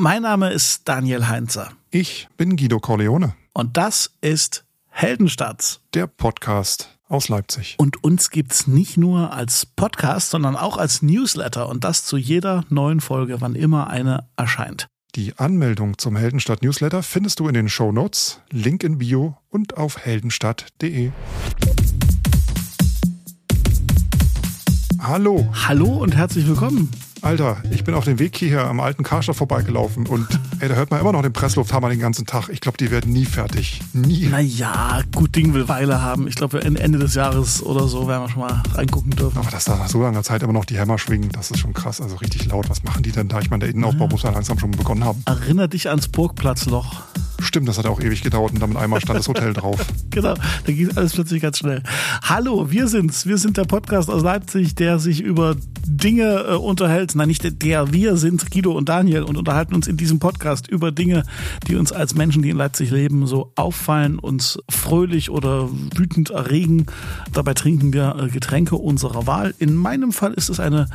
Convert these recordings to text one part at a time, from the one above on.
Mein Name ist Daniel Heinzer. Ich bin Guido Corleone. Und das ist Heldenstadt. Der Podcast aus Leipzig. Und uns gibt's nicht nur als Podcast, sondern auch als Newsletter und das zu jeder neuen Folge, wann immer eine erscheint. Die Anmeldung zum Heldenstadt Newsletter findest du in den Show Notes, Link in Bio und auf heldenstadt.de. Hallo. Hallo und herzlich willkommen. Alter, ich bin auf dem Weg hierher am alten Karstadt vorbeigelaufen und ey, da hört man immer noch den Presslufthammer den ganzen Tag. Ich glaube, die werden nie fertig. Nie. Naja, gut Ding will Weile haben. Ich glaube, Ende des Jahres oder so werden wir schon mal reingucken dürfen. Aber dass da nach so langer Zeit immer noch die Hämmer schwingen, das ist schon krass. Also richtig laut. Was machen die denn da? Ich meine, der Innenaufbau ja. muss ja langsam schon begonnen haben. Erinner dich ans Burgplatzloch. Stimmt, das hat auch ewig gedauert und damit einmal stand das Hotel drauf. genau, da ging alles plötzlich ganz schnell. Hallo, wir sind's. Wir sind der Podcast aus Leipzig, der sich über Dinge äh, unterhält. Nein, nicht der, der, wir sind Guido und Daniel und unterhalten uns in diesem Podcast über Dinge, die uns als Menschen, die in Leipzig leben, so auffallen, uns fröhlich oder wütend erregen. Dabei trinken wir äh, Getränke unserer Wahl. In meinem Fall ist es eine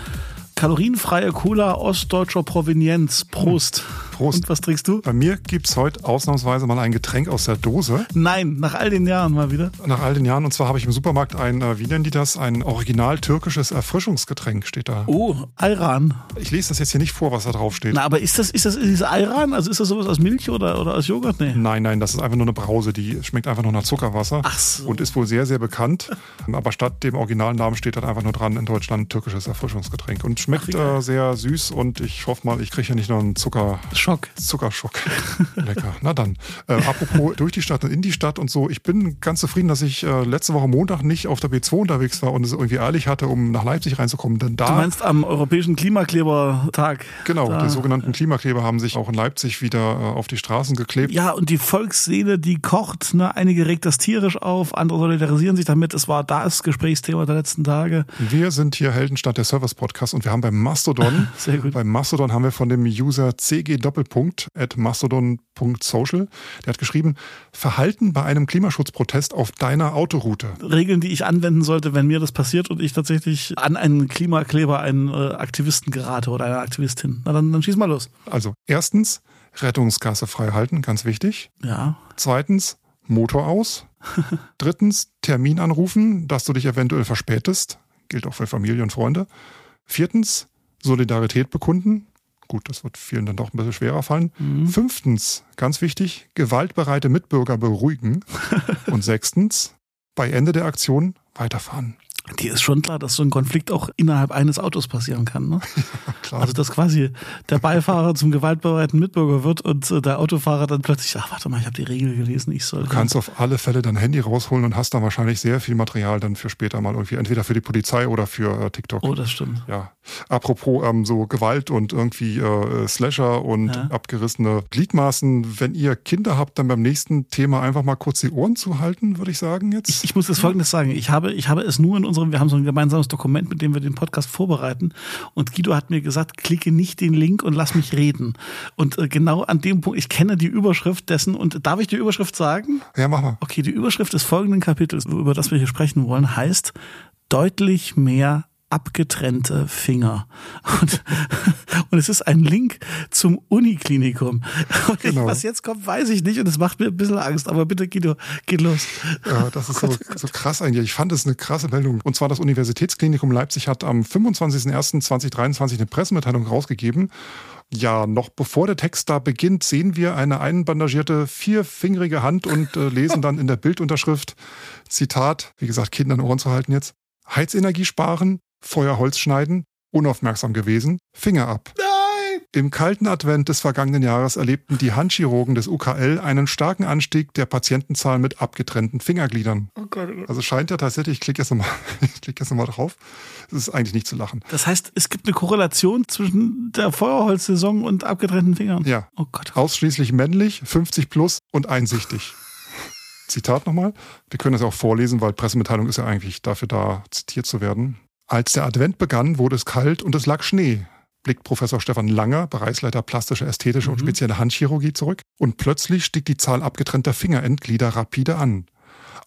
kalorienfreie Cola ostdeutscher Provenienz. Prost. Prost. Und was trinkst du? Bei mir gibt es heute ausnahmsweise mal ein Getränk aus der Dose. Nein, nach all den Jahren mal wieder. Nach all den Jahren. Und zwar habe ich im Supermarkt ein, äh, wie nennen die das? Ein original türkisches Erfrischungsgetränk steht da. Oh, Ayran. Ich lese das jetzt hier nicht vor, was da drauf steht. Na, aber ist das, ist das diese Ayran? Also ist das sowas aus Milch oder, oder aus Joghurt? Nee. Nein, nein, das ist einfach nur eine Brause. Die schmeckt einfach nur nach Zuckerwasser. Ach so. Und ist wohl sehr, sehr bekannt. aber statt dem originalen Namen steht dann einfach nur dran in Deutschland türkisches Erfrischungsgetränk. Und schmeckt Ach, äh, sehr süß und ich hoffe mal, ich kriege ja nicht noch einen Zucker Schock. Zuckerschock. Lecker. Na dann. Äh, apropos durch die Stadt und in die Stadt und so. Ich bin ganz zufrieden, dass ich äh, letzte Woche Montag nicht auf der B2 unterwegs war und es irgendwie ehrlich hatte, um nach Leipzig reinzukommen. Denn da, du meinst am Europäischen Klimaklebertag? Genau, da. die sogenannten Klimakleber haben sich auch in Leipzig wieder äh, auf die Straßen geklebt. Ja, und die Volksseele, die kocht. Ne? Einige regt das tierisch auf, andere solidarisieren sich damit. Es war das Gesprächsthema der letzten Tage. Wir sind hier Heldenstadt der Service Podcast und wir haben beim Mastodon, Sehr gut. beim Mastodon haben wir von dem User CG Doppelpunkt at mastodon.social, der hat geschrieben, Verhalten bei einem Klimaschutzprotest auf deiner Autoroute. Regeln, die ich anwenden sollte, wenn mir das passiert und ich tatsächlich an einen Klimakleber, einen äh, Aktivisten gerate oder eine Aktivistin. Na dann, dann schieß mal los. Also erstens, Rettungsgasse frei halten, ganz wichtig. Ja. Zweitens, Motor aus. Drittens, Termin anrufen, dass du dich eventuell verspätest. Gilt auch für Familie und Freunde. Viertens, Solidarität bekunden. Gut, das wird vielen dann doch ein bisschen schwerer fallen. Mhm. Fünftens, ganz wichtig, gewaltbereite Mitbürger beruhigen. Und sechstens, bei Ende der Aktion weiterfahren. Dir ist schon klar, dass so ein Konflikt auch innerhalb eines Autos passieren kann. Ne? Klar. Also dass quasi der Beifahrer zum gewaltbereiten Mitbürger wird und äh, der Autofahrer dann plötzlich, ach warte mal, ich habe die Regel gelesen, ich soll. Du kannst auf alle Fälle dein Handy rausholen und hast dann wahrscheinlich sehr viel Material dann für später mal irgendwie, entweder für die Polizei oder für äh, TikTok. Oh, das stimmt. Ja. Apropos ähm, so Gewalt und irgendwie äh, Slasher und ja. abgerissene Gliedmaßen, wenn ihr Kinder habt, dann beim nächsten Thema einfach mal kurz die Ohren zu halten, würde ich sagen jetzt. Ich, ich muss das folgendes sagen. Ich habe, ich habe es nur in unserem, wir haben so ein gemeinsames Dokument, mit dem wir den Podcast vorbereiten. Und Guido hat mir gesagt, klicke nicht den Link und lass mich reden. Und äh, genau an dem Punkt, ich kenne die Überschrift dessen und darf ich die Überschrift sagen? Ja, mach mal. Okay, die Überschrift des folgenden Kapitels, über das wir hier sprechen wollen, heißt deutlich mehr abgetrennte Finger. Und, und es ist ein Link zum Uniklinikum. Und genau. was jetzt kommt, weiß ich nicht und es macht mir ein bisschen Angst. Aber bitte, Guido, geht los. Ja, das ist oh Gott, so, so krass eigentlich. Ich fand es eine krasse Meldung. Und zwar das Universitätsklinikum Leipzig hat am 25.01.2023 eine Pressemitteilung rausgegeben. Ja, noch bevor der Text da beginnt, sehen wir eine einbandagierte vierfingerige Hand und äh, lesen dann in der Bildunterschrift Zitat, wie gesagt, Kindern Ohren zu halten jetzt. Heizenergie sparen, Feuerholz schneiden, unaufmerksam gewesen, Finger ab. Nein! Im kalten Advent des vergangenen Jahres erlebten die Handchirurgen des UKL einen starken Anstieg der Patientenzahl mit abgetrennten Fingergliedern. Oh Gott, oh. Also scheint ja tatsächlich, ich klicke jetzt nochmal, nochmal drauf. Es ist eigentlich nicht zu lachen. Das heißt, es gibt eine Korrelation zwischen der Feuerholzsaison und abgetrennten Fingern. Ja. Oh Gott. Ausschließlich männlich, 50 plus und einsichtig. Zitat nochmal. Wir können das auch vorlesen, weil Pressemitteilung ist ja eigentlich dafür da, zitiert zu werden. Als der Advent begann, wurde es kalt und es lag Schnee, blickt Professor Stefan Langer, Bereichsleiter plastische, ästhetische mhm. und spezielle Handchirurgie zurück. Und plötzlich stieg die Zahl abgetrennter Fingerendglieder rapide an.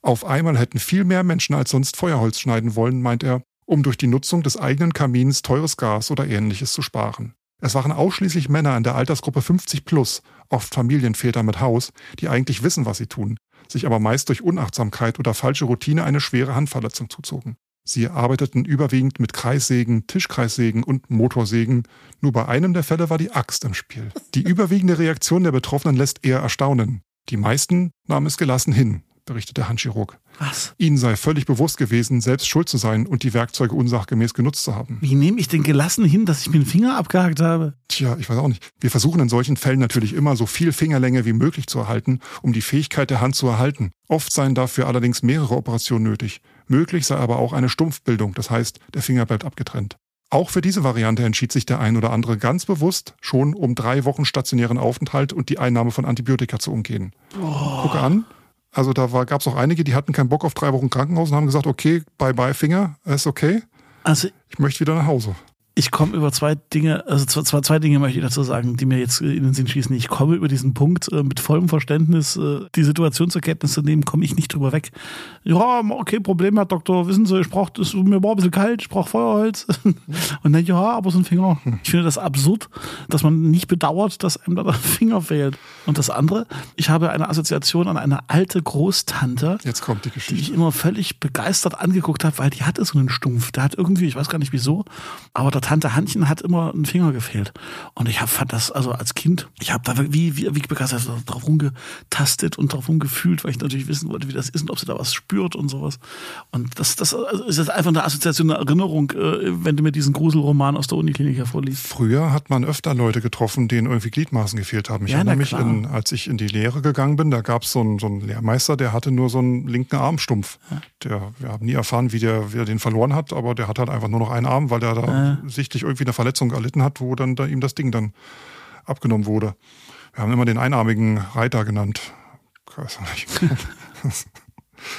Auf einmal hätten viel mehr Menschen als sonst Feuerholz schneiden wollen, meint er, um durch die Nutzung des eigenen Kamins teures Gas oder ähnliches zu sparen. Es waren ausschließlich Männer in der Altersgruppe 50 plus, oft Familienväter mit Haus, die eigentlich wissen, was sie tun, sich aber meist durch Unachtsamkeit oder falsche Routine eine schwere Handverletzung zuzogen. Sie arbeiteten überwiegend mit Kreissägen, Tischkreissägen und Motorsägen. Nur bei einem der Fälle war die Axt im Spiel. Die überwiegende Reaktion der Betroffenen lässt eher erstaunen. Die meisten nahmen es gelassen hin, berichtet der Handchirurg. Was? Ihnen sei völlig bewusst gewesen, selbst schuld zu sein und die Werkzeuge unsachgemäß genutzt zu haben. Wie nehme ich denn gelassen hin, dass ich mir den Finger abgehakt habe? Tja, ich weiß auch nicht. Wir versuchen in solchen Fällen natürlich immer so viel Fingerlänge wie möglich zu erhalten, um die Fähigkeit der Hand zu erhalten. Oft seien dafür allerdings mehrere Operationen nötig. Möglich sei aber auch eine Stumpfbildung, das heißt, der Finger bleibt abgetrennt. Auch für diese Variante entschied sich der ein oder andere ganz bewusst, schon um drei Wochen stationären Aufenthalt und die Einnahme von Antibiotika zu umgehen. Oh. Gucke an, also da gab es auch einige, die hatten keinen Bock auf drei Wochen Krankenhaus und haben gesagt, okay, bye bye Finger, ist okay. Also Ich möchte wieder nach Hause. Ich komme über zwei Dinge, also zwei, zwei, Dinge möchte ich dazu sagen, die mir jetzt in den Sinn schießen. Ich komme über diesen Punkt äh, mit vollem Verständnis, äh, die Situation zur Kenntnis zu nehmen, komme ich nicht drüber weg. Ja, okay, Problem, Herr Doktor, wissen Sie, ich brauch, das, mir war ein bisschen kalt, ich brauche Feuerholz. Und dann, ja, aber so ein Finger. Ich finde das absurd, dass man nicht bedauert, dass einem da der Finger fehlt. Und das andere, ich habe eine Assoziation an eine alte Großtante, Jetzt kommt die die ich Geschichte. immer völlig begeistert angeguckt habe, weil die hatte so einen Stumpf. Der hat irgendwie, ich weiß gar nicht wieso, aber der Tante Hannchen hat immer ein Finger gefehlt. Und ich hab, fand das, also als Kind, ich habe da wie, wie, wie begeistert drauf rumgetastet und drauf rumgefühlt, weil ich natürlich wissen wollte, wie das ist und ob sie da was spürt und sowas. Und das, das also ist jetzt einfach eine Assoziation, eine Erinnerung, äh, wenn du mir diesen Gruselroman aus der Uniklinik hervorliest. Früher hat man öfter Leute getroffen, denen irgendwie Gliedmaßen gefehlt haben. Ich Ja, erinnere mich, in, als ich in die Lehre gegangen bin, da gab es so einen, so einen Lehrmeister, der hatte nur so einen linken Armstumpf. Der, wir haben nie erfahren, wie der, wie er den verloren hat, aber der hat halt einfach nur noch einen Arm, weil der da sichtlich irgendwie eine Verletzung erlitten hat, wo dann da ihm das Ding dann abgenommen wurde. Wir haben immer den einarmigen Reiter genannt.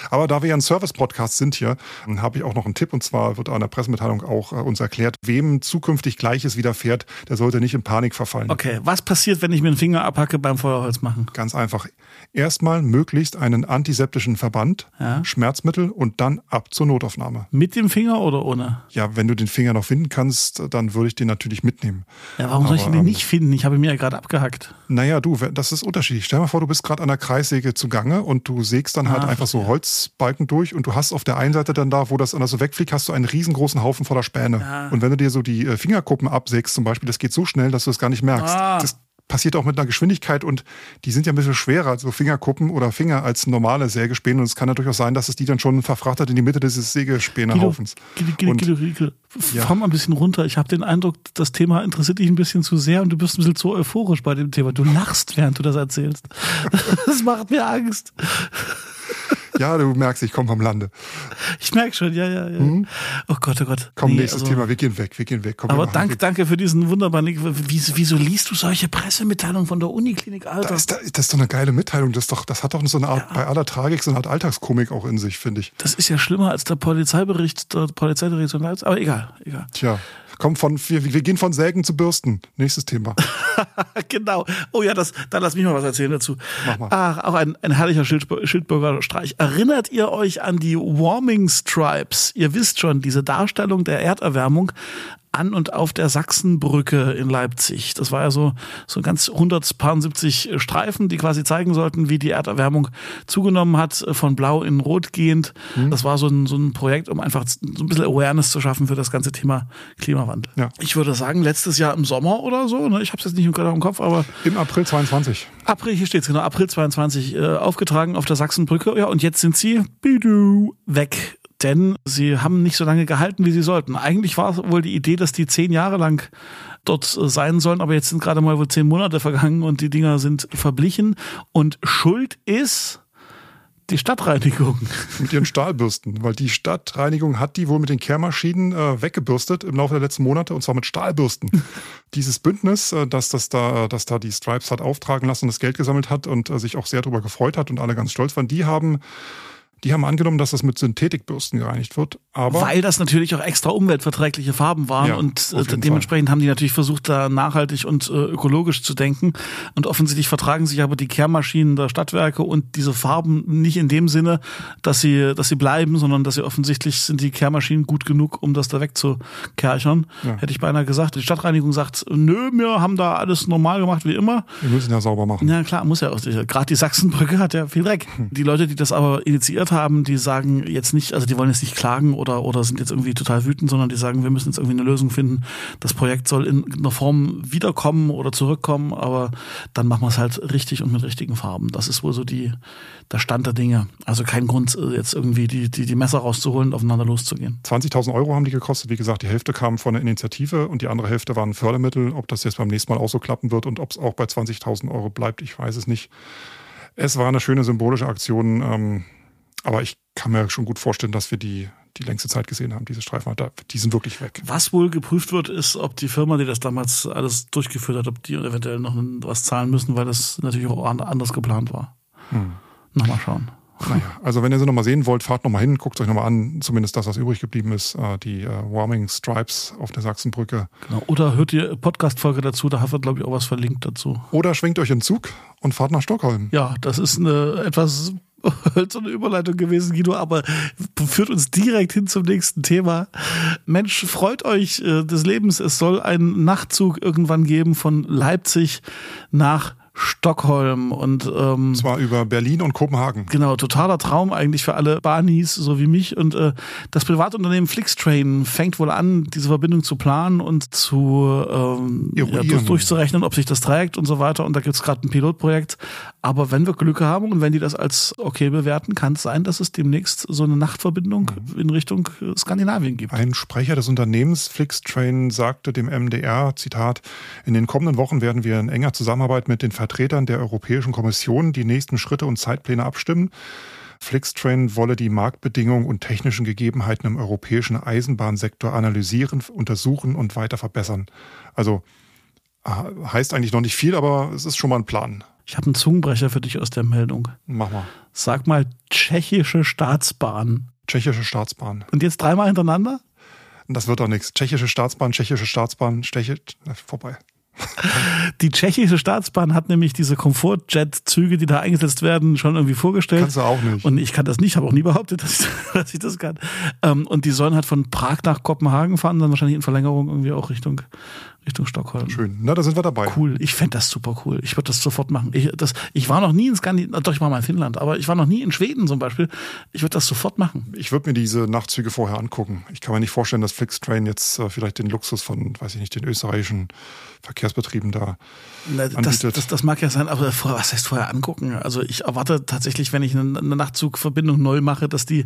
Aber da wir ja ein Service-Podcast sind hier, habe ich auch noch einen Tipp. Und zwar wird an der Pressemitteilung auch äh, uns erklärt, wem zukünftig Gleiches widerfährt, der sollte nicht in Panik verfallen. Okay, was passiert, wenn ich mir den Finger abhacke beim Feuerholz machen? Ganz einfach. Erstmal möglichst einen antiseptischen Verband, Ja. Schmerzmittel und dann ab zur Notaufnahme. Mit dem Finger oder ohne? Ja, wenn du den Finger noch finden kannst, dann würde ich den natürlich mitnehmen. Ja, warum soll ich den ähm, nicht finden? Ich habe ihn mir ja gerade abgehackt. Naja, du, das ist unterschiedlich. Stell dir mal vor, du bist gerade an der Kreissäge zugange und du sägst dann halt Ah, einfach so Holzbalken durch und du hast auf der einen Seite dann da, wo das anders so wegfliegt, hast du einen riesengroßen Haufen voller Späne. Ah. Und wenn du dir so die äh, Fingerkuppen absägst zum Beispiel, das geht so schnell, dass du es gar nicht merkst. Ah. Das passiert auch mit einer Geschwindigkeit und die sind ja ein bisschen schwerer, so Fingerkuppen oder Finger als normale Sägespäne. Und es kann ja durchaus sein, dass es die dann schon verfrachtet in die Mitte dieses Sägespänenhaufens. Guido, Guido, Guido, Guido, Ja. ein bisschen runter. Ich habe den Eindruck, das Thema interessiert dich ein bisschen zu sehr und du bist ein bisschen zu euphorisch bei dem Thema. Du lachst, während du das erzählst. Das macht mir Angst. Ja, du merkst, ich komme vom Lande. Ich merke schon, ja, ja, ja. Oh Gott, oh Gott. Mhm. Komm, Nee, nächstes also- Thema. Wir gehen weg, wir gehen weg. Komm, Aber machen- danke, danke für diesen wunderbaren. Wieso, liest du solche Pressemitteilungen von der Uniklinik, Alter? ist, da, das ist doch eine geile Mitteilung. Das, ist doch, das hat doch so eine Art, bei aller Tragik, so eine Art Alltagskomik auch in sich, finde ich. Das ist ja schlimmer als der Polizeibericht der Polizeidirektion Leipzig. Aber egal, egal. Tja, komm von, wir, wir gehen von Sägen zu Bürsten. Nächstes Thema. genau. Oh ja, das, dann lass mich mal was erzählen dazu. Mach mal. Ach, auch ein, ein herrlicher Schild, Schildbürger Streich. Erinnert ihr euch an die Warming Stripes? Ihr wisst schon, diese Darstellung der Erderwärmung an und auf der Sachsenbrücke in Leipzig. Das war ja so, so ganz 170 Streifen, die quasi zeigen sollten, wie die Erderwärmung zugenommen hat, von blau in rot gehend. Mhm. Das war so ein, so ein Projekt, um einfach so ein bisschen Awareness zu schaffen für das ganze Thema Klimawandel. Ja. Ich würde sagen, letztes Jahr im Sommer oder so, ne? ich habe es jetzt nicht gerade im Kopf, aber Im April 22. April, hier steht's genau, April 22 äh, aufgetragen auf der Sachsenbrücke. Ja, und jetzt sind sie bidu, weg. Denn sie haben nicht so lange gehalten, wie sie sollten. Eigentlich war wohl die Idee, dass die zehn Jahre lang dort äh, sein sollen, aber jetzt sind gerade mal wohl zehn Monate vergangen und die Dinger sind verblichen. Und Schuld ist die Stadtreinigung. Mit ihren Stahlbürsten. Weil die Stadtreinigung hat die wohl mit den Kehrmaschinen äh, weggebürstet im Laufe der letzten Monate und zwar mit Stahlbürsten. Dieses Bündnis, äh, dass das da, dass da die Stripes hat auftragen lassen und das Geld gesammelt hat und äh, sich auch sehr darüber gefreut hat und alle ganz stolz waren, die haben Die haben angenommen, dass das mit Synthetikbürsten gereinigt wird, aber. Weil das natürlich auch extra umweltverträgliche Farben waren ja, und äh, dementsprechend Fall. haben die natürlich versucht, da nachhaltig und äh, ökologisch zu denken. Und offensichtlich vertragen sich aber die Kehrmaschinen der Stadtwerke und diese Farben nicht in dem Sinne, dass sie, dass sie bleiben, sondern dass sie offensichtlich sind die Kehrmaschinen gut genug, um das da wegzukerchern. Ja. Hätte ich beinahe gesagt. Die Stadtreinigung sagt, nö, wir haben da alles normal gemacht wie immer. Wir müssen ja sauber machen. Ja klar, muss ja auch. Gerade die Sachsenbrücke hat ja viel Dreck. Hm. Die Leute, die das aber initiiert gehört haben, die sagen jetzt nicht, also die wollen jetzt nicht klagen oder, oder sind jetzt irgendwie total wütend, sondern die sagen, wir müssen jetzt irgendwie eine Lösung finden. Das Projekt soll in einer Form wiederkommen oder zurückkommen, aber dann machen wir es halt richtig und mit richtigen Farben. Das ist wohl so die, der Stand der Dinge. Also kein Grund, jetzt irgendwie die, die, die Messer rauszuholen und aufeinander loszugehen. 20.000 Euro haben die gekostet. Wie gesagt, die Hälfte kam von der Initiative und die andere Hälfte waren Fördermittel. Ob das jetzt beim nächsten Mal auch so klappen wird und ob es auch bei 20.000 Euro bleibt, ich weiß es nicht. Es war eine schöne symbolische Aktion. Ähm, aber ich kann mir schon gut vorstellen, dass wir die, die längste Zeit gesehen haben, diese Streifen. Die sind wirklich weg. Was wohl geprüft wird, ist, ob die Firma, die das damals alles durchgeführt hat, ob die eventuell noch was zahlen müssen, weil das natürlich auch anders geplant war. Hm. Nochmal schauen. Naja, also wenn ihr sie nochmal sehen wollt, fahrt nochmal hin, guckt euch nochmal an, zumindest das, was übrig geblieben ist, äh, die äh, Warming Stripes auf der Sachsenbrücke. Genau. Oder hört ihr Podcast-Folge dazu, da hat wir, glaube ich, auch was verlinkt dazu. Oder schwingt euch in den Zug und fahrt nach Stockholm. Ja, das ist eine etwas so eine Überleitung gewesen, Guido, aber führt uns direkt hin zum nächsten Thema. Mensch, freut euch äh, des Lebens. Es soll einen Nachtzug irgendwann geben von Leipzig nach Stockholm und ähm, zwar über Berlin und Kopenhagen. Genau, totaler Traum eigentlich für alle Bahnis, so wie mich. Und äh, das Privatunternehmen Flixtrain fängt wohl an, diese Verbindung zu planen und zu ähm, ja, durchzurechnen, ob sich das trägt und so weiter. Und da gibt es gerade ein Pilotprojekt. Aber wenn wir Glück haben und wenn die das als okay bewerten, kann es sein, dass es demnächst so eine Nachtverbindung mhm. in Richtung Skandinavien gibt. Ein Sprecher des Unternehmens Flixtrain sagte dem MDR, Zitat, in den kommenden Wochen werden wir in enger Zusammenarbeit mit den Ver Vertretern der Europäischen Kommission die nächsten Schritte und Zeitpläne abstimmen. Flixtrain wolle die Marktbedingungen und technischen Gegebenheiten im europäischen Eisenbahnsektor analysieren, untersuchen und weiter verbessern. Also äh, heißt eigentlich noch nicht viel, aber es ist schon mal ein Plan. Ich habe einen Zungenbrecher für dich aus der Meldung. Mach mal. Sag mal tschechische Staatsbahn. Tschechische Staatsbahn. Und jetzt dreimal hintereinander? Das wird doch nichts. Tschechische Staatsbahn, tschechische Staatsbahn, Steche, vorbei. Die tschechische Staatsbahn hat nämlich diese Komfortjet-Züge, die da eingesetzt werden, schon irgendwie vorgestellt. Kannst du auch nicht. Und ich kann das nicht, habe auch nie behauptet, dass ich, dass ich das kann. Ähm, und die sollen halt von Prag nach Kopenhagen fahren, dann wahrscheinlich in Verlängerung irgendwie auch Richtung, Richtung Stockholm. Schön, na, da sind wir dabei. Cool, ich fände das super cool. Ich würde das sofort machen. Ich, das, ich war noch nie in Skandinavien, doch, ich war mal in Finnland, aber ich war noch nie in Schweden zum Beispiel. Ich würde das sofort machen. Ich würde mir diese Nachtzüge vorher angucken. Ich kann mir nicht vorstellen, dass Flixtrain jetzt äh, vielleicht den Luxus von, weiß ich nicht, den österreichischen Verkehrsbetrieben da Na, das, das, das, mag ja sein, aber was heißt vorher angucken? Also ich erwarte tatsächlich, wenn ich eine, eine Nachtzugverbindung neu mache, dass die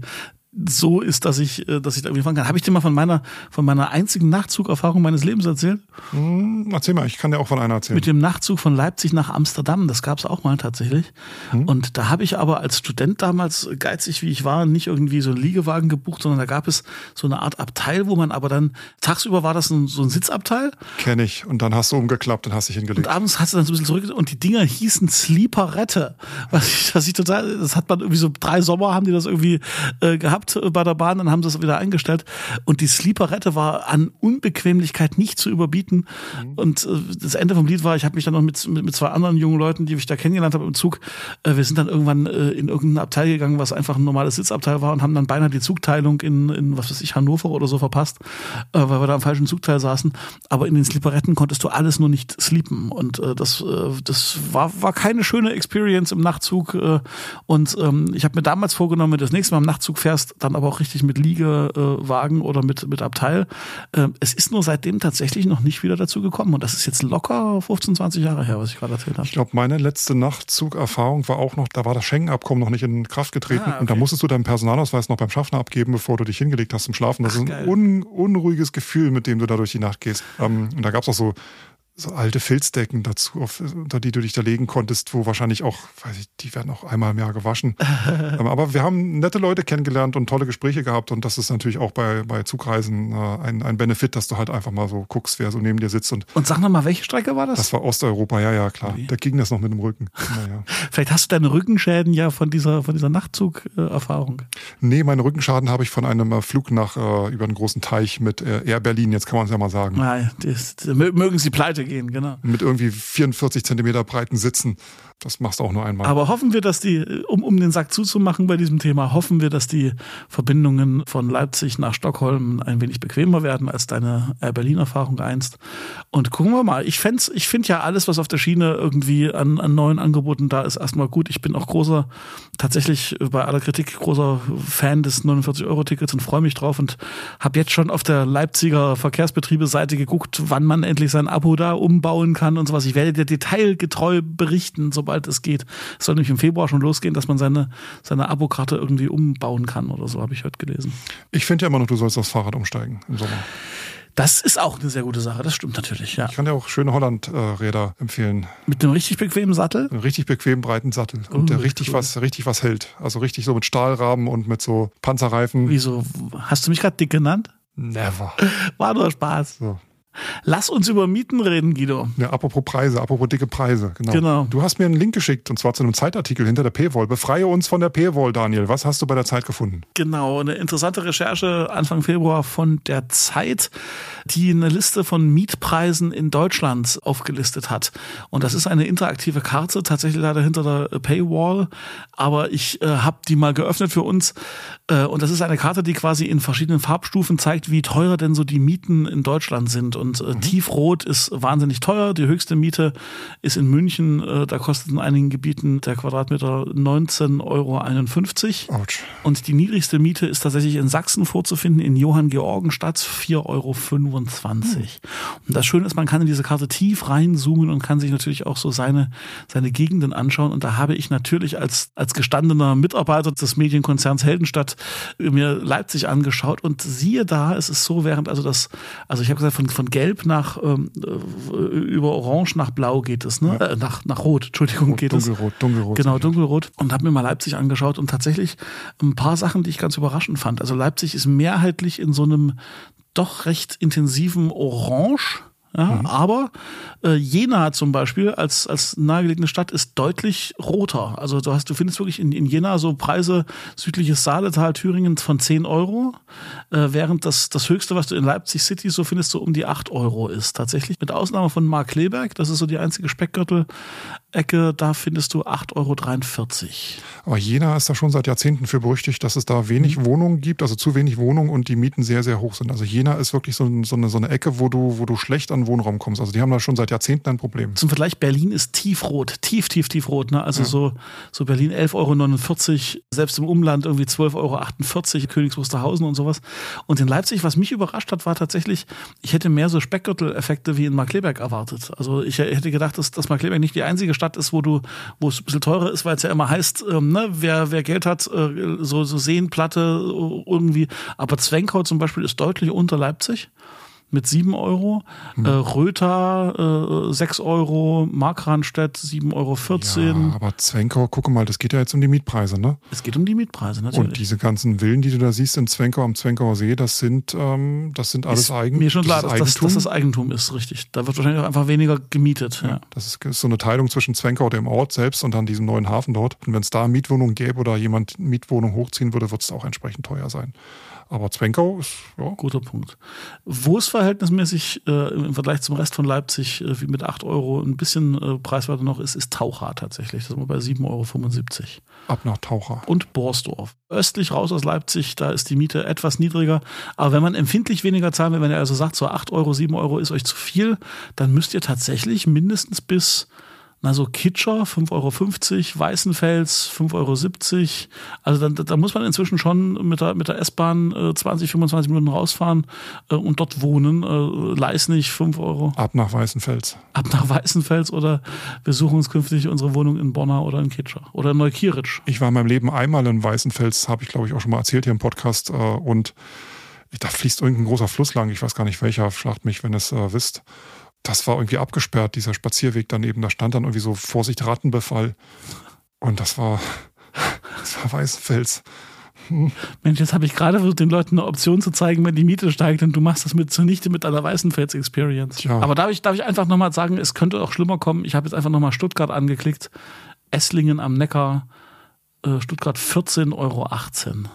so ist, dass ich, äh, dass ich da irgendwie fahren kann. Habe ich dir mal von meiner, von meiner einzigen Nachtzugerfahrung meines Lebens erzählt? Hm, erzähl mal, ich kann dir auch von einer erzählen. Mit dem Nachtzug von Leipzig nach Amsterdam, das gab es auch mal tatsächlich. Hm. Und da habe ich aber als Student damals, geizig wie ich war, nicht irgendwie so einen Liegewagen gebucht, sondern da gab es so eine Art Abteil, wo man aber dann, tagsüber war das ein, so ein Sitzabteil. Kenne ich. Und dann hast du umgeklappt und hast dich hingelegt. Und abends hast du dann so ein bisschen zurück und die Dinger hießen Sleeperette. Was ich, was ich total, das hat man irgendwie so drei Sommer haben die das irgendwie äh, gehabt gehabt äh, bei der Bahn, dann haben sie es wieder eingestellt. Und die Sleeperette war an Unbequemlichkeit nicht zu überbieten. Mhm. Und äh, das Ende vom Lied war, ich habe mich dann noch mit, mit, mit, zwei anderen jungen Leuten, die ich da kennengelernt habe im Zug, äh, wir sind dann irgendwann in irgendein Abteil gegangen, was einfach ein normales Sitzabteil war und haben dann beinahe die Zugteilung in, in was weiß ich, Hannover oder so verpasst, weil wir da am falschen Zugteil saßen. Aber in den Sleeperetten konntest du alles nur nicht sleepen. Und das, das war, war keine schöne Experience im Nachtzug. Und ähm, ich habe mir damals vorgenommen, wenn du das nächste Mal im Nachtzug fährst, dann aber auch richtig mit Liegewagen oder mit, mit Abteil. Ähm, es ist nur seitdem tatsächlich noch nicht wieder dazu gekommen. Und das ist jetzt locker 15, 20 Jahre her, was ich gerade erzählt habe. Ich glaube, meine letzte Nachtzugerfahrung war auch noch, da war das Schengen-Abkommen noch nicht in Kraft getreten. Ah, okay. Und da musstest du deinen Personalausweis noch beim Schaffner abgeben, bevor du dich hingelegt hast zum Schlafen. Das Ach, ist ein un, unruhiges Gefühl, mit dem du da durch die Nacht gehst. Ähm, und da gab es auch so so alte Filzdecken dazu, auf, unter die du dich da legen konntest, wo wahrscheinlich auch, weiß ich, die werden auch einmal im Jahr gewaschen. Ähm, aber wir haben nette Leute kennengelernt und tolle Gespräche gehabt und das ist natürlich auch bei, bei Zugreisen äh, ein, ein Benefit, dass du halt einfach mal so guckst, wer so neben dir sitzt. Und, und sag nochmal, welche Strecke war das? Das war Osteuropa, ja, ja, klar. Okay. Da ging das noch mit dem Rücken. Naja. Vielleicht hast du deine Rückenschäden ja von dieser, von dieser Nachtzug-Erfahrung. nee, meine Rückenschaden habe ich von einem äh, Flug nach äh, über einen großen Teich mit Air Berlin, jetzt kann man es ja mal sagen. Nein, das, mögen sie pleite gehen, genau. Mit irgendwie 44 Zentimeter breiten Sitzen. Das machst du auch nur einmal. Aber hoffen wir, dass die, um, um den Sack zuzumachen bei diesem Thema, hoffen wir, dass die Verbindungen von Leipzig nach Stockholm ein wenig bequemer werden als deine Air Berlin-Erfahrung einst. Und gucken wir mal. Ich, fänd's, ich finde ja alles, was auf der Schiene irgendwie an, an neuen Angeboten da ist, erstmal gut. Ich bin auch großer, tatsächlich bei aller Kritik, großer Fan des 49-Euro-Tickets und freue mich drauf und habe jetzt schon auf der Leipziger Verkehrsbetriebe-Seite geguckt, wann man endlich sein Abo da umbauen kann und sowas. Ich werde dir detailgetreu berichten, sobald sobald es geht. Es soll nämlich im Februar schon losgehen, dass man seine, seine Abokarte irgendwie umbauen kann oder so, habe ich heute gelesen. Ich finde ja immer noch, du sollst aufs Fahrrad umsteigen im Sommer. Das ist auch eine sehr gute Sache, das stimmt natürlich, ja. Ich kann dir auch schöne Holland-Räder empfehlen. Mit einem richtig bequemen Sattel? Einen richtig bequemen, breiten Sattel. Und der oh, richtig cool. was, richtig was hält. Also richtig so mit Stahlrahmen und mit so Panzerreifen. Wieso? Hast du mich gerade dick genannt? Never. War nur Spaß. So. Lass uns über Mieten reden, Guido. Ja, apropos Preise, apropos dicke Preise. Genau. genau. Du hast mir einen Link geschickt und zwar zu einem Zeitartikel hinter der Paywall. Befreie uns von der Paywall, Daniel. Was hast du bei der Zeit gefunden? Genau, eine interessante Recherche Anfang Februar von der Zeit, die eine Liste von Mietpreisen in Deutschland aufgelistet hat. Und das ist eine interaktive Karte, tatsächlich leider hinter der Paywall. Aber ich äh, habe die mal geöffnet für uns. Äh, und das ist eine Karte, die quasi in verschiedenen Farbstufen zeigt, wie teuer denn so die Mieten in Deutschland sind. Und äh, mhm. Tiefrot ist wahnsinnig teuer. Die höchste Miete ist in München. Äh, da kostet in einigen Gebieten der Quadratmeter 19,51 Euro. Ouch. Und die niedrigste Miete ist tatsächlich in Sachsen vorzufinden, in Johann Georgenstadt 4,25 Euro. Mhm. Und das Schöne ist, man kann in diese Karte tief reinzoomen und kann sich natürlich auch so seine, seine Gegenden anschauen. Und da habe ich natürlich als, als gestandener Mitarbeiter des Medienkonzerns Heldenstadt mir Leipzig angeschaut und siehe da, es ist so, während also das, also ich habe gesagt, von, von Gelb nach ähm, äh, über Orange nach Blau geht es, ne? Ja. Äh, nach, nach Rot, Entschuldigung, Rot, geht dunkelrot, es. Dunkelrot, genau, dunkelrot. Und habe mir mal Leipzig angeschaut und tatsächlich ein paar Sachen, die ich ganz überraschend fand. Also Leipzig ist mehrheitlich in so einem doch recht intensiven Orange ja, mhm. Aber äh, Jena zum Beispiel als, als nahegelegene Stadt ist deutlich roter. Also du hast, du findest wirklich in, in Jena so Preise südliches Saaletal, Thüringen von 10 Euro, äh, während das, das höchste, was du in Leipzig City so findest, so um die 8 Euro ist. Tatsächlich mit Ausnahme von Markleberg, das ist so die einzige Speckgürtel-Ecke, da findest du 8,43 Euro. Aber Jena ist da schon seit Jahrzehnten für berüchtigt, dass es da wenig mhm. Wohnungen gibt, also zu wenig Wohnungen und die Mieten sehr, sehr hoch sind. Also Jena ist wirklich so, so, eine, so eine Ecke, wo du, wo du schlecht an an Wohnraum kommst. Also die haben da schon seit Jahrzehnten ein Problem. Zum Vergleich, Berlin ist tiefrot, tief, tief, tiefrot. Ne? Also ja. so, so Berlin 11,49 Euro, selbst im Umland irgendwie 12,48 Euro, Königs Wusterhausen und sowas. Und in Leipzig, was mich überrascht hat, war tatsächlich, ich hätte mehr so Speckgürtel-Effekte wie in Markleberg erwartet. Also ich hätte gedacht, dass, dass Markleberg nicht die einzige Stadt ist, wo du, wo es ein bisschen teurer ist, weil es ja immer heißt, ähm, ne, wer, wer Geld hat, äh, so, so Seenplatte äh, irgendwie. Aber Zwenkau zum Beispiel ist deutlich unter Leipzig mit 7 Euro, hm. äh, Röther äh, 6 Euro, Markranstädt 7,14 Euro. Ja, aber Zwenkau, guck mal, das geht ja jetzt um die Mietpreise, ne? Es geht um die Mietpreise, natürlich. Und diese ganzen Villen, die du da siehst in Zwenkau am Zwenkauer See, das sind, ähm, das sind alles Eigentum. Mir schon klar, das dass, das, dass das Eigentum ist, richtig. Da wird wahrscheinlich auch einfach weniger gemietet. Ja, ja. Das ist, ist, so eine Teilung zwischen Zwenkau, dem Ort selbst, und dann diesem neuen Hafen dort. Und wenn es da Mietwohnungen gäbe oder jemand Mietwohnung hochziehen würde, wird es auch entsprechend teuer sein. Aber Zwenkau ist, ja. Guter Punkt. Wo es verhältnismäßig äh, im Vergleich zum Rest von Leipzig äh, wie mit 8 Euro ein bisschen äh, preiswerter noch ist, ist Taucher tatsächlich. Das sind wir bei 7,75 Euro. Ab nach Taucher. Und Borsdorf. Östlich raus aus Leipzig, da ist die Miete etwas niedriger. Aber wenn man empfindlich weniger zahlen will, wenn er also sagt, so 8 Euro, 7 Euro ist euch zu viel, dann müsst ihr tatsächlich mindestens bis na so Kitscher 5,50 Euro, Weißenfels 5,70 Euro. Also da, da muss man inzwischen schon mit der, mit der S-Bahn äh, 20, 25 Minuten rausfahren äh, und dort wohnen. Äh, Leisnig 5 Euro. Ab nach Weißenfels. Ab nach Weißenfels oder wir suchen uns künftig unsere Wohnung in Bonner oder in Kitscher oder in Neukieritsch. Ich war in meinem Leben einmal in Weißenfels, habe ich glaube ich auch schon mal erzählt hier im Podcast äh, und da fließt irgendein großer Fluss lang, ich weiß gar nicht welcher, schlacht mich, wenn es äh, wisst. Das war irgendwie abgesperrt, dieser Spazierweg daneben. Da stand dann irgendwie so Vorsicht Rattenbefall. Und das war, das war Weißenfels. Hm. Mensch, jetzt habe ich gerade versucht, den Leuten eine Option zu zeigen, wenn die Miete steigt und du machst das mit zunichte mit einer Weißenfels-Experience. Ja. Aber darf ich, darf ich einfach nochmal sagen, es könnte auch schlimmer kommen. Ich habe jetzt einfach nochmal Stuttgart angeklickt. Esslingen am Neckar Stuttgart 14,18 Euro.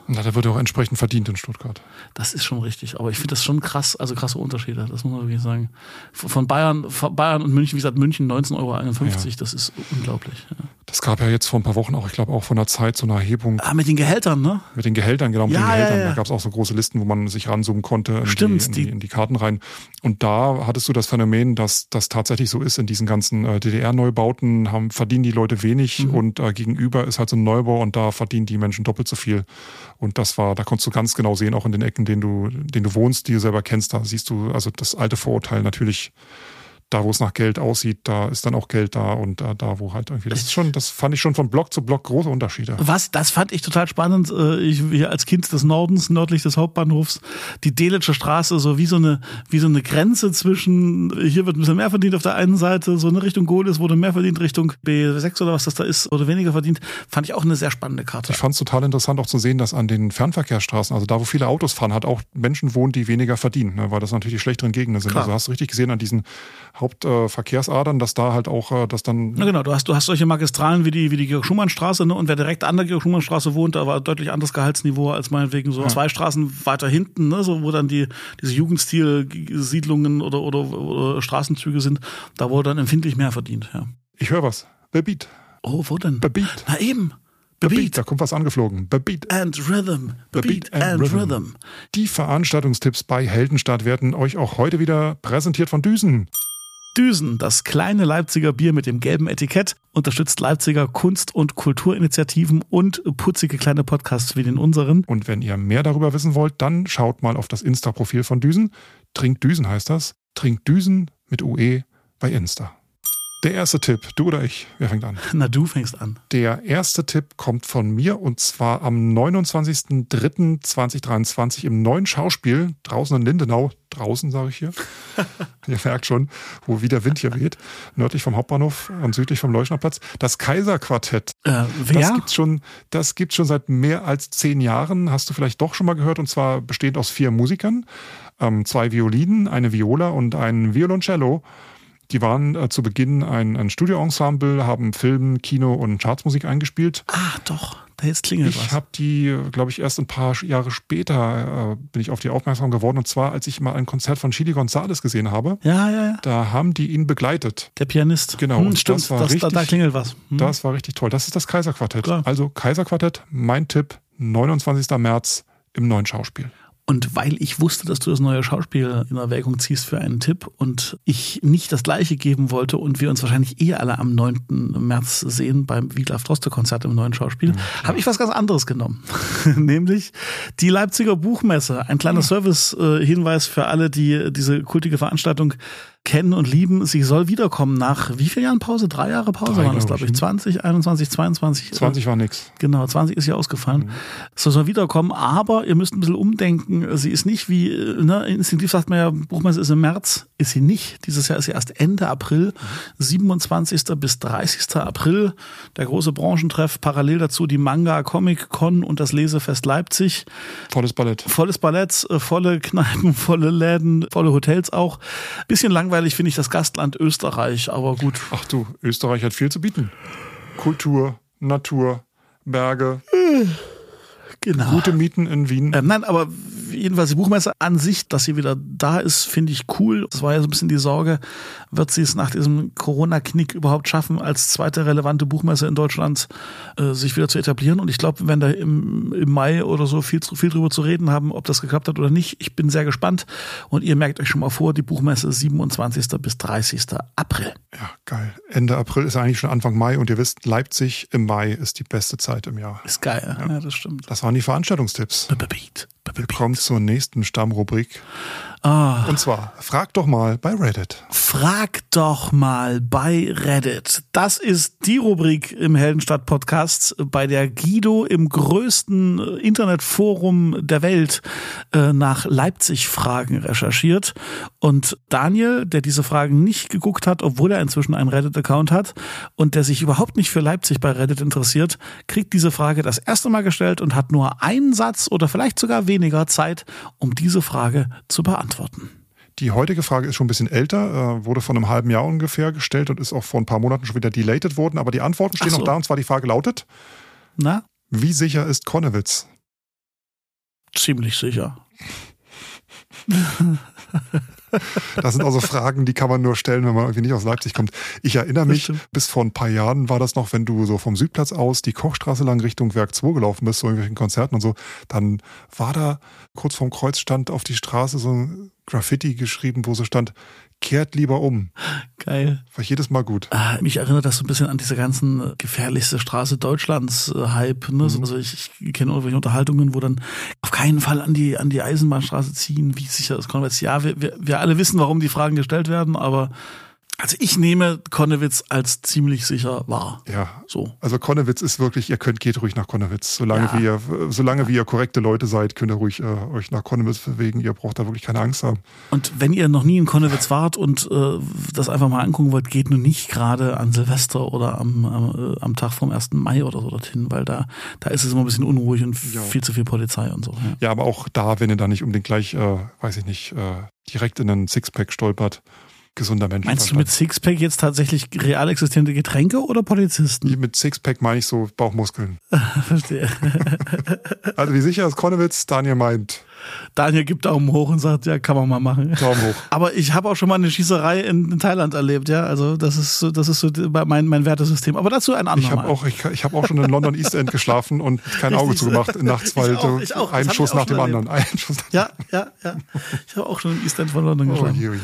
Na, da wird auch entsprechend verdient in Stuttgart. Das ist schon richtig, aber ich finde das schon krass, also krasse Unterschiede, das muss man wirklich sagen. Von Bayern, von Bayern und München, wie gesagt, München 19,51 Euro, ja. das ist unglaublich. Ja. Das gab ja jetzt vor ein paar Wochen auch, ich glaube auch von der Zeit so eine Erhebung. Ah, mit den Gehältern, ne? Mit den Gehältern, genau, mit ja, den Gehältern. Da gab es auch so große Listen, wo man sich ranzoomen konnte in, Stimmt, die, in, die, in die Karten rein. Und da hattest du das Phänomen, dass das tatsächlich so ist, in diesen ganzen äh, DDR-Neubauten verdienen die Leute wenig mhm. und äh, gegenüber ist halt so ein Neubau und da verdienen die Menschen doppelt so viel. Und das war, da konntest du ganz genau sehen, auch in den Ecken, denen du, denen du wohnst, die du selber kennst, da siehst du also das alte Vorurteil natürlich da, wo es nach Geld aussieht, da ist dann auch Geld da und da, da wo halt irgendwie. Das ist schon, das fand ich schon von Block zu Block große Unterschiede. Was, das fand ich total spannend. Äh, ich hier als Kind des Nordens, nördlich des Hauptbahnhofs, die Delitsche Straße, so wie so eine, wie so eine Grenze zwischen, hier wird ein bisschen mehr verdient auf der einen Seite, so eine Richtung Goles wurde mehr verdient, Richtung B6 oder was das da ist, oder weniger verdient, fand ich auch eine sehr spannende Karte. Ich fand es total interessant auch zu sehen, dass an den Fernverkehrsstraßen, also da, wo viele Autos fahren, hat auch Menschen wohnen, die weniger verdienen, ne, weil das natürlich die schlechteren Gegenden sind. Klar. Also hast du richtig gesehen an diesen Hauptverkehrsadern, dass da halt auch, äh, dass dann. Na genau, du hast, du hast solche Magistralen wie die, wie die Georg-Schumann-Straße, ne? Und wer direkt an der Georg-Schumann-Straße wohnt, da war deutlich anderes Gehaltsniveau als meinetwegen so ja. zwei Straßen weiter hinten, ne? So, wo dann die, diese Jugendstil-Siedlungen oder, oder, oder Straßenzüge sind, da wurde dann empfindlich mehr verdient, ja. Ich höre was. Beat. Oh, wo denn? Beat. Na eben. Beat. Da kommt was angeflogen. Beat and Rhythm. Beat and, and rhythm. rhythm. Die Veranstaltungstipps bei Heldenstadt werden euch auch heute wieder präsentiert von Düsen. Düsen, das kleine Leipziger Bier mit dem gelben Etikett, unterstützt Leipziger Kunst- und Kulturinitiativen und putzige kleine Podcasts wie den unseren. Und wenn ihr mehr darüber wissen wollt, dann schaut mal auf das Insta-Profil von Düsen. Trinkt Düsen heißt das. Trinkt Düsen mit UE bei Insta. Der erste Tipp, du oder ich? Wer fängt an? Na, du fängst an. Der erste Tipp kommt von mir und zwar am 29.03.2023 im neuen Schauspiel draußen in Lindenau. Draußen, sage ich hier. Ihr merkt schon, wo wieder Wind hier weht. Nördlich vom Hauptbahnhof und südlich vom Leuschnerplatz. Das Kaiserquartett. Äh, wer? Das gibt's schon, das gibt's schon seit mehr als zehn Jahren. Hast du vielleicht doch schon mal gehört und zwar bestehend aus vier Musikern. Ähm, zwei Violinen, eine Viola und ein Violoncello. Die waren äh, zu Beginn ein, ein Studioensemble, haben Film, Kino und Chartsmusik eingespielt. Ah, doch, da jetzt klingelt ich was. Ich habe die, glaube ich, erst ein paar Jahre später äh, bin ich auf die aufmerksam geworden. Und zwar, als ich mal ein Konzert von Chili Gonzales gesehen habe. Ja, ja, ja. Da haben die ihn begleitet. Der Pianist. Genau. Hm, stimmt, das war das, richtig, da, da, klingelt was. Hm. Das war richtig toll. Das ist das Kaiserquartett. Klar. Also Kaiserquartett, mein Tipp, 29. März im neuen Schauspiel. Und weil ich wusste, dass du das neue Schauspiel in Erwägung ziehst für einen Tipp und ich nicht das gleiche geben wollte und wir uns wahrscheinlich eh alle am 9. März sehen beim Wiglaf Droste Konzert im neuen Schauspiel, mhm. habe ich was ganz anderes genommen. Nämlich die Leipziger Buchmesse. Ein kleiner ja. Service-Hinweis für alle, die diese kultige Veranstaltung kennen und lieben. Sie soll wiederkommen nach wie vielen Jahren Pause? Drei Jahre Pause Drei, waren das, glaube ich. 20, 21, 22. 20 war nix. Genau, 20 ist ja ausgefallen. Mhm. So soll wiederkommen, aber ihr müsst ein bisschen umdenken. Sie ist nicht wie, ne, instinktiv sagt man ja, Buchmesse ist im März, ist sie nicht. Dieses Jahr ist sie erst Ende April, 27. bis 30. April. Der große Branchentreff, parallel dazu die Manga Comic Con und das Lesefest Leipzig. Volles Ballett. Volles Ballett, äh, volle Kneipen, volle Läden, volle Hotels auch. Bisschen langweilig langweilig finde ich das Gastland Österreich, aber gut. Ach du, Österreich hat viel zu bieten. Kultur, Natur, Berge. Genau. Gute Mieten in Wien. Ähm, nein, aber jedenfalls die Buchmesse an sich, dass sie wieder da ist, finde ich cool. Das war ja so ein bisschen die Sorge, wird sie es nach diesem Corona-Knick überhaupt schaffen, als zweite relevante Buchmesse in Deutschland äh, sich wieder zu etablieren? Und ich glaube, wenn da im, im Mai oder so viel, viel drüber zu reden haben, ob das geklappt hat oder nicht, ich bin sehr gespannt. Und ihr merkt euch schon mal vor, die Buchmesse 27. bis 30. April. Ja, geil. Ende April ist eigentlich schon Anfang Mai und ihr wisst, Leipzig im Mai ist die beste Zeit im Jahr. Ist geil, ja, ja das stimmt. Das waren die Veranstaltungstipps. Beat. Wir kommen zur nächsten Stammrubrik. Ah. Und zwar, frag doch mal bei Reddit. Frag doch mal bei Reddit. Das ist die Rubrik im Heldenstadt-Podcast, bei der Guido im größten Internetforum der Welt äh, nach Leipzig-Fragen recherchiert. Und Daniel, der diese Fragen nicht geguckt hat, obwohl er inzwischen einen Reddit-Account hat und der sich überhaupt nicht für Leipzig bei Reddit interessiert, kriegt diese Frage das erste Mal gestellt und hat nur einen Satz oder vielleicht sogar weniger Zeit, um diese Frage zu beantworten. Die heutige Frage ist schon ein bisschen älter, äh, wurde vor einem halben Jahr ungefähr gestellt und ist auch vor ein paar Monaten schon wieder deleted worden, aber die Antworten stehen so. noch da und zwar die Frage lautet: Na? Wie sicher ist Konnewitz? Ziemlich sicher. Das sind also Fragen, die kann man nur stellen, wenn man irgendwie nicht aus Leipzig kommt. Ich erinnere mich, bis vor ein paar Jahren war das noch, wenn du so vom Südplatz aus die Kochstraße lang Richtung Werk 2 gelaufen bist, so irgendwelchen Konzerten und so, dann war da kurz vorm Kreuz stand auf die Straße so ein Graffiti geschrieben, wo so stand, kehrt lieber um. Geil. War jedes Mal gut. Ah, mich erinnert das so ein bisschen an diese ganzen äh, gefährlichste Straße Deutschlands äh, Hype. Ne? Mhm. Also ich, ich kenne irgendwelche Unterhaltungen, wo dann auf keinen Fall an die an die Eisenbahnstraße ziehen. Wie sicher ist Konrad? Ja, wir, wir, wir alle wissen, warum die Fragen gestellt werden, aber also ich nehme Konnewitz als ziemlich sicher wahr. Ja. So. Also Konnewitz ist wirklich, ihr könnt, geht ruhig nach Konnewitz. Solange ja. ihr, solange ja. ihr korrekte Leute seid, könnt ihr ruhig äh, euch nach Konnewitz bewegen. Ihr braucht da wirklich keine Angst haben. Und wenn ihr noch nie in Konnewitz wart und äh, das einfach mal angucken wollt, geht nur nicht gerade an Silvester oder am, am, äh, am Tag vom 1. Mai oder so dorthin, weil da, da ist es immer ein bisschen unruhig und ja. viel zu viel Polizei und so. Ja. ja, aber auch da, wenn ihr da nicht unbedingt gleich, äh, weiß ich nicht, äh, direkt in einen Sixpack stolpert, gesunder Mensch. Meinst du mit Sixpack jetzt tatsächlich real existierende Getränke oder Polizisten? Mit Sixpack meine ich so Bauchmuskeln. Verstehe. also wie sicher ist Konnewitz? Daniel meint. Daniel gibt Daumen hoch und sagt, ja, kann man mal machen. Daumen hoch. Aber ich habe auch schon mal eine Schießerei in, in, Thailand erlebt, ja. Also das ist so, das ist so mein, mein Wertesystem. Aber dazu ein anderes. Ich habe auch, ich, ich habe auch schon in London East End geschlafen und kein Auge zugemacht nachts, weil ich auch, ich ein Schuss nach dem erlebt. anderen. Ein Schuss ja, ja, ja. Ich habe auch schon in East End von London oh, geschlafen. Oh, je, oh je.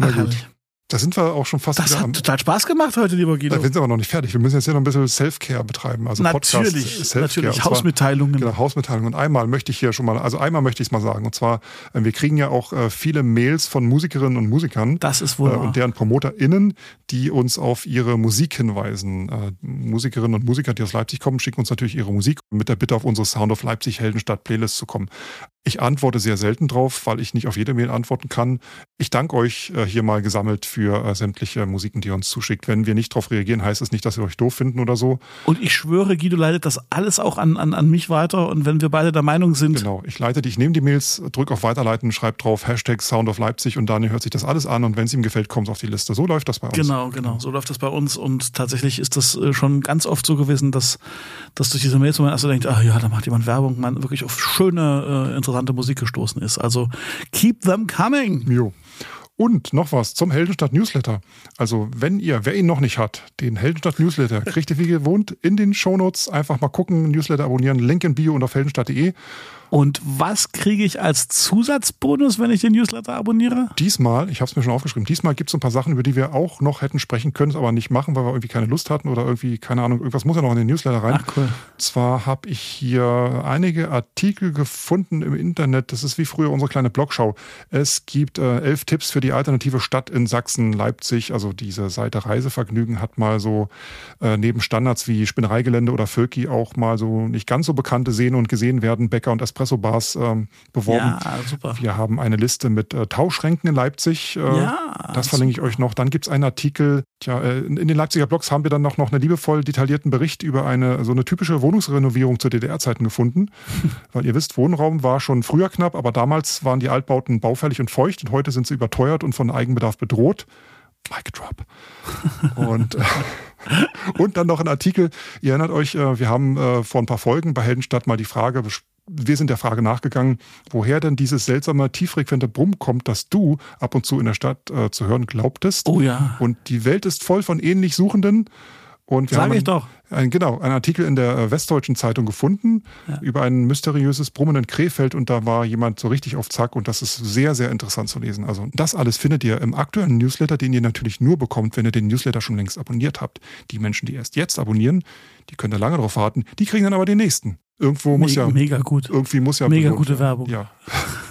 Na Ach, gut. Da sind wir auch schon fast das hat am, total Spaß gemacht heute, lieber Guido. Da sind wir aber noch nicht fertig. Wir müssen jetzt hier noch ein bisschen Self-Care betreiben. Also natürlich, Podcast, natürlich. Hausmitteilungen. Genau, Hausmitteilungen. Und einmal möchte ich hier schon mal, also einmal möchte ich es mal sagen. Und zwar, äh, wir kriegen ja auch äh, viele Mails von Musikerinnen und Musikern. Das ist wohl. Äh, und deren PromoterInnen, die uns auf ihre Musik hinweisen. Musikerinnen und Musiker, die aus Leipzig kommen, schicken uns natürlich ihre Musik mit der Bitte auf unsere Sound of Leipzig Heldenstadt Playlist zu kommen. Ich antworte sehr selten drauf, weil ich nicht auf jede Mail antworten kann. Ich danke euch äh, hier mal gesammelt für äh, sämtliche Musiken, die ihr uns zuschickt. Wenn wir nicht darauf reagieren, heißt es nicht, dass wir euch doof finden oder so. Und ich schwöre, Guido leitet das alles auch an, an, an mich weiter. Und wenn wir beide der Meinung sind. Genau, ich leite die, ich nehme die Mails, drücke auf Weiterleiten, schreibe drauf Hashtag Sound of Leipzig und Daniel hört sich das alles an und wenn es ihm gefällt, kommt es auf die Liste. So läuft das bei uns. Genau, genau. So läuft das bei uns. Und tatsächlich ist das äh, schon ganz oft so gewesen, dass, dass durch diese Mails man erst so denkt, ach ja, da macht jemand Werbung, man wirklich auf schöne, äh, interessante Musik gestoßen ist. Also keep them coming. Jo. Und noch was zum Heldenstadt Newsletter. Also, wenn ihr, wer ihn noch nicht hat, den Heldenstadt Newsletter, kriegt ihr wie gewohnt in den Shownotes. Einfach mal gucken, Newsletter abonnieren, Link in Bio und auf heldenstadt.de. Und was kriege ich als Zusatzbonus, wenn ich den Newsletter abonniere? Diesmal, ich habe es mir schon aufgeschrieben, diesmal gibt es ein paar Sachen, über die wir auch noch hätten sprechen können, aber nicht machen, weil wir irgendwie keine Lust hatten oder irgendwie, keine Ahnung, irgendwas muss ja noch in den Newsletter rein. Ach cool. Zwar habe ich hier einige Artikel gefunden im Internet, das ist wie früher unsere kleine Blogschau. Es gibt äh, elf Tipps für die alternative Stadt in Sachsen, Leipzig. Also diese Seite Reisevergnügen hat mal so äh, neben Standards wie Spinnereigelände oder Völki auch mal so nicht ganz so bekannte sehen und gesehen werden, Bäcker und Espresso Espresso-Bars ähm, beworben. Ja, super. Wir haben eine Liste mit äh, Tauschränken in Leipzig. Äh, ja, das verlinke ich euch noch. Dann gibt es einen Artikel, tja, äh, in, in den Leipziger Blogs haben wir dann noch, noch einen liebevoll detaillierten Bericht über eine so eine typische Wohnungsrenovierung zu DDR-Zeiten gefunden. Weil ihr wisst, Wohnraum war schon früher knapp, aber damals waren die Altbauten baufällig und feucht und heute sind sie überteuert und von Eigenbedarf bedroht. Mic Drop. Und, äh, und dann noch ein Artikel. Ihr erinnert euch, äh, wir haben äh, vor ein paar Folgen bei Heldenstadt mal die Frage wir sind der Frage nachgegangen, woher denn dieses seltsame, tieffrequente Brumm kommt, das du ab und zu in der Stadt äh, zu hören glaubtest. Oh ja. Und die Welt ist voll von ähnlich Suchenden. Und wir Sag haben ich doch. Ein, genau, einen Artikel in der äh, Westdeutschen Zeitung gefunden ja. über ein mysteriöses Brummen in Krefeld und da war jemand so richtig auf Zack und das ist sehr, sehr interessant zu lesen. Also das alles findet ihr im aktuellen Newsletter, den ihr natürlich nur bekommt, wenn ihr den Newsletter schon längst abonniert habt. Die Menschen, die erst jetzt abonnieren, die können da lange drauf warten, die kriegen dann aber den nächsten. Irgendwo muss mega, ja. Mega gut. Irgendwie muss ja. Mega gute Werbung. Ja.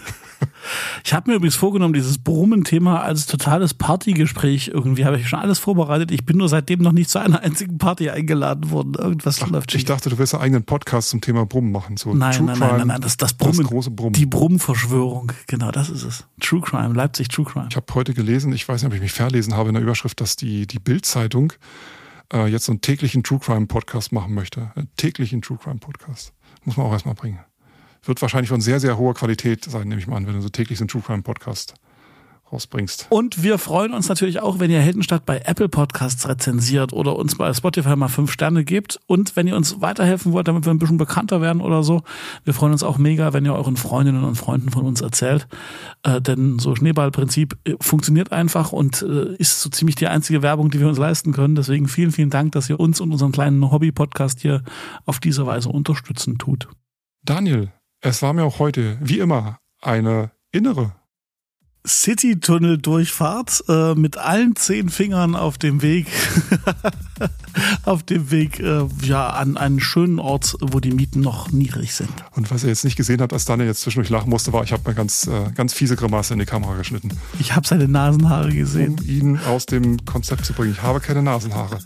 Ich habe mir übrigens vorgenommen, dieses Brummen-Thema als totales Partygespräch irgendwie habe ich schon alles vorbereitet. Ich bin nur seitdem noch nicht zu einer einzigen Party eingeladen worden. Irgendwas Ach, läuft Ich dachte, du willst einen eigenen Podcast zum Thema Brummen machen. So Nein, True nein, Crime, nein, nein, nein, das, das Brummen. Das große Brummen. Die Brummverschwörung. Genau, das ist es. True Crime, Leipzig True Crime. Ich habe heute gelesen, ich weiß nicht, ob ich mich verlesen habe in der Überschrift, dass die, die Bild-Zeitung äh, jetzt so einen täglichen True Crime Podcast machen möchte. Einen täglichen True Crime Podcast. Muss man auch erstmal bringen. Wird wahrscheinlich von sehr, sehr hoher Qualität sein, nehme ich mal an, wenn du so täglich so einen True Crime Podcast rausbringst. Und wir freuen uns natürlich auch, wenn ihr Heldenstadt bei Apple Podcasts rezensiert oder uns bei Spotify mal fünf Sterne gebt. Und wenn ihr uns weiterhelfen wollt, damit wir ein bisschen bekannter werden oder so, wir freuen uns auch mega, wenn ihr euren Freundinnen und Freunden von uns erzählt. Äh, denn so Schneeballprinzip äh, funktioniert einfach und äh, ist so ziemlich die einzige Werbung, die wir uns leisten können. Deswegen vielen, vielen Dank, dass ihr uns und unseren kleinen Hobby-Podcast hier auf diese Weise unterstützen tut. Daniel, es war mir auch heute, wie immer, eine innere City-Tunnel-Durchfahrt äh, mit allen zehn Fingern auf dem Weg, auf dem Weg äh, ja an einen schönen Ort, wo die Mieten noch niedrig sind. Und was ihr jetzt nicht gesehen habt, als Daniel jetzt zwischendurch lachen musste, war, ich habe mir ganz, äh, ganz fiese Grimasse in die Kamera geschnitten. Ich habe seine Nasenhaare gesehen. Um ihn aus dem Konzept zu bringen. Ich habe keine Nasenhaare.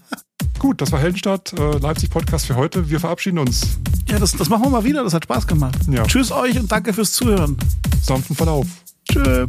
Gut, das war Heldenstadt, äh, Leipzig Podcast für heute. Wir verabschieden uns. Ja, das, das machen wir mal wieder. Das hat Spaß gemacht. Ja. Tschüss euch und danke fürs Zuhören. Sanften Verlauf. Tschüss.